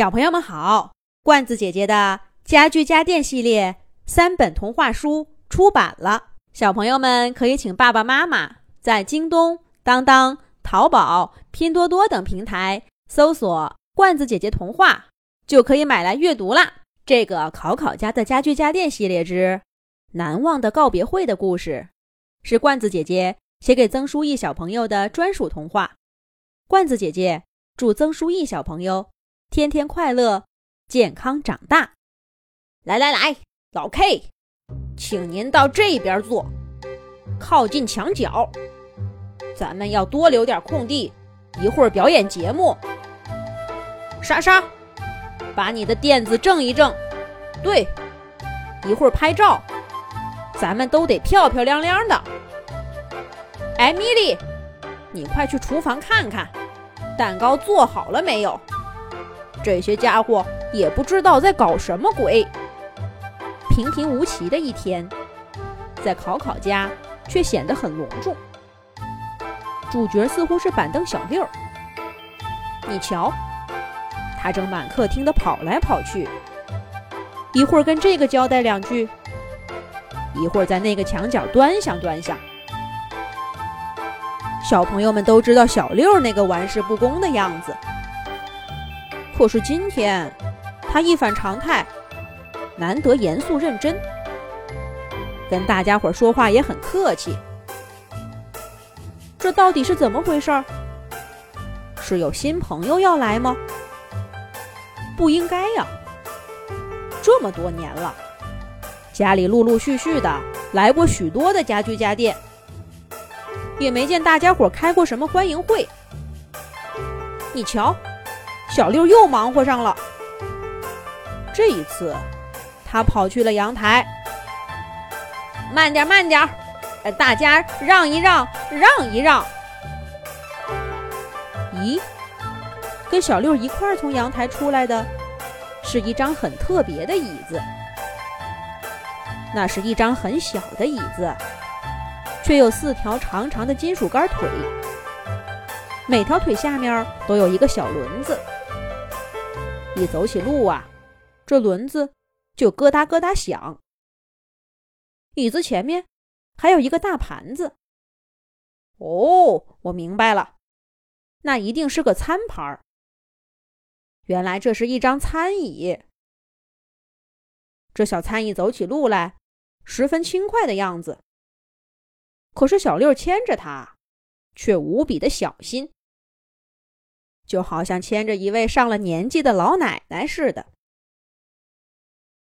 小朋友们好，罐子姐姐的家具家电系列三本童话书出版了，小朋友们可以请爸爸妈妈在京东、当当、淘宝、拼多多等平台搜索“罐子姐姐童话”，就可以买来阅读啦。这个考考家的家具家电系列之难忘的告别会的故事，是罐子姐姐写给曾书义小朋友的专属童话。罐子姐姐祝曾书义小朋友天天快乐，健康长大。来来来，老 K，请您到这边坐，靠近墙角。咱们要多留点空地，一会儿表演节目。莎莎，把你的垫子正一正。对，一会儿拍照，咱们都得漂漂亮亮的。艾米丽，你快去厨房看看。蛋糕做好了没有？这些家伙也不知道在搞什么鬼。平平无奇的一天，在考考家却显得很隆重。主角似乎是板凳小六。你瞧，他正满客厅的跑来跑去，一会儿跟这个交代两句，一会儿在那个墙角端详端详。小朋友们都知道小六那个玩世不恭的样子，可是今天他一反常态，难得严肃认真，跟大家伙说话也很客气。这到底是怎么回事？是有新朋友要来吗？不应该呀！这么多年了，家里陆陆续续的来过许多的家具家电。也没见大家伙开过什么欢迎会。你瞧，小六又忙活上了。这一次，他跑去了阳台。慢点，慢点，大家让一让，让一让。咦，跟小六一块儿从阳台出来的，是一张很特别的椅子。那是一张很小的椅子。却有四条长长的金属杆腿，每条腿下面都有一个小轮子。一走起路啊，这轮子就咯哒咯哒响。椅子前面还有一个大盘子。哦，我明白了，那一定是个餐盘儿。原来这是一张餐椅。这小餐椅走起路来十分轻快的样子。可是小六牵着它，却无比的小心，就好像牵着一位上了年纪的老奶奶似的。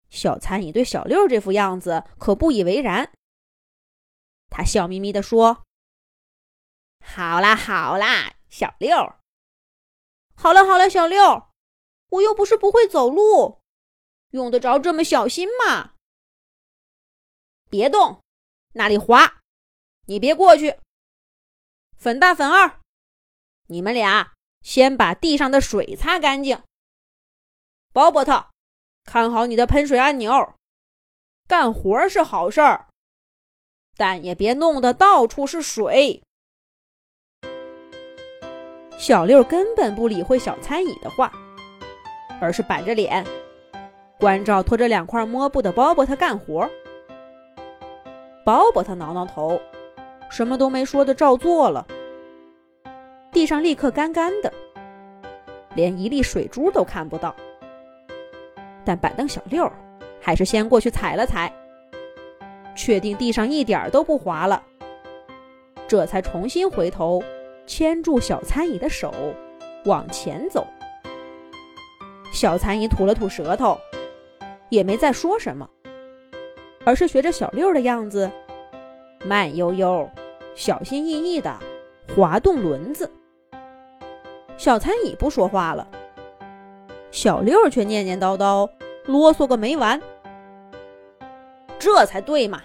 小餐椅对小六这副样子可不以为然，他笑眯眯地说：“好啦好啦，小六，好了好了，小六，我又不是不会走路，用得着这么小心吗？别动，那里滑。”你别过去，粉大粉二，你们俩先把地上的水擦干净。鲍伯特，看好你的喷水按钮。干活是好事儿，但也别弄得到处是水。小六根本不理会小餐椅的话，而是板着脸，关照拖着两块抹布的鲍伯特干活。鲍伯特挠挠头。什么都没说的照做了，地上立刻干干的，连一粒水珠都看不到。但板凳小六还是先过去踩了踩，确定地上一点都不滑了，这才重新回头牵住小餐椅的手往前走。小餐椅吐了吐舌头，也没再说什么，而是学着小六的样子。慢悠悠、小心翼翼地滑动轮子，小餐椅不说话了，小六却念念叨叨、啰嗦个没完。这才对嘛！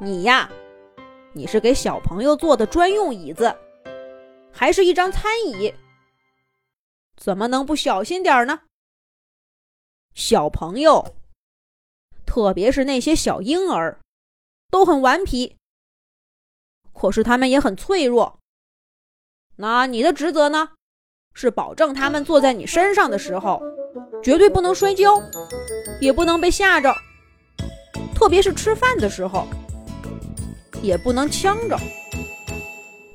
你呀，你是给小朋友坐的专用椅子，还是一张餐椅，怎么能不小心点儿呢？小朋友，特别是那些小婴儿。都很顽皮，可是他们也很脆弱。那你的职责呢？是保证他们坐在你身上的时候，绝对不能摔跤，也不能被吓着，特别是吃饭的时候，也不能呛着。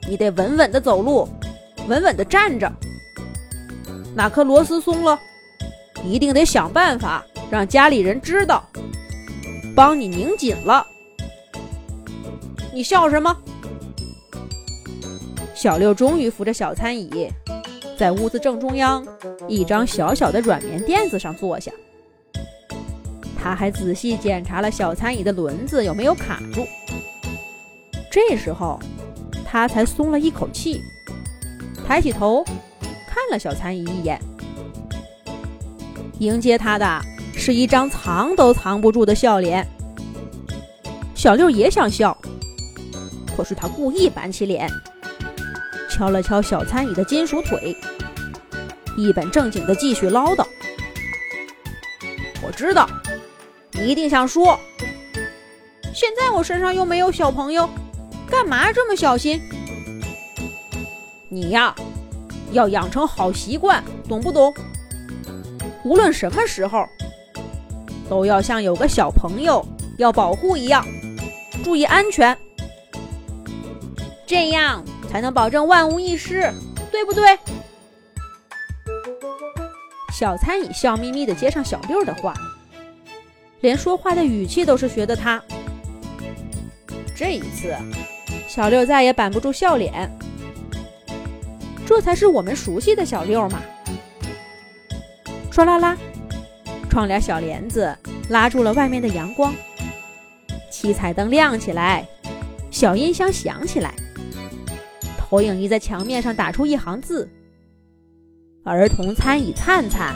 你得稳稳的走路，稳稳的站着。哪颗螺丝松了，一定得想办法让家里人知道，帮你拧紧了。你笑什么？小六终于扶着小餐椅，在屋子正中央一张小小的软棉垫子上坐下。他还仔细检查了小餐椅的轮子有没有卡住。这时候，他才松了一口气，抬起头看了小餐椅一眼。迎接他的是一张藏都藏不住的笑脸。小六也想笑，可是他故意板起脸。敲了敲小餐椅的金属腿，一本正经的继续唠叨：“我知道，你一定想说，现在我身上又没有小朋友，干嘛这么小心？你呀，要养成好习惯，懂不懂？无论什么时候，都要像有个小朋友要保护一样，注意安全，这样。”才能保证万无一失，对不对？小餐椅笑眯眯的接上小六的话，连说话的语气都是学的他。这一次，小六再也板不住笑脸。这才是我们熟悉的小六嘛！唰啦啦，窗帘小帘子拉住了外面的阳光，七彩灯亮起来，小音箱响起来。投影仪在墙面上打出一行字：“儿童餐椅灿灿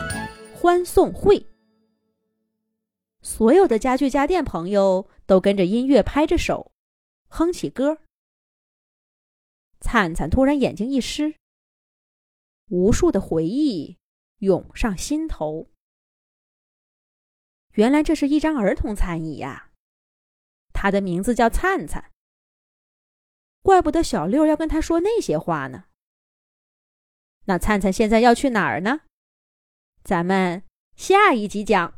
欢送会。”所有的家具家电朋友都跟着音乐拍着手，哼起歌。灿灿突然眼睛一湿，无数的回忆涌上心头。原来这是一张儿童餐椅呀，它的名字叫灿灿。怪不得小六要跟他说那些话呢。那灿灿现在要去哪儿呢？咱们下一集讲。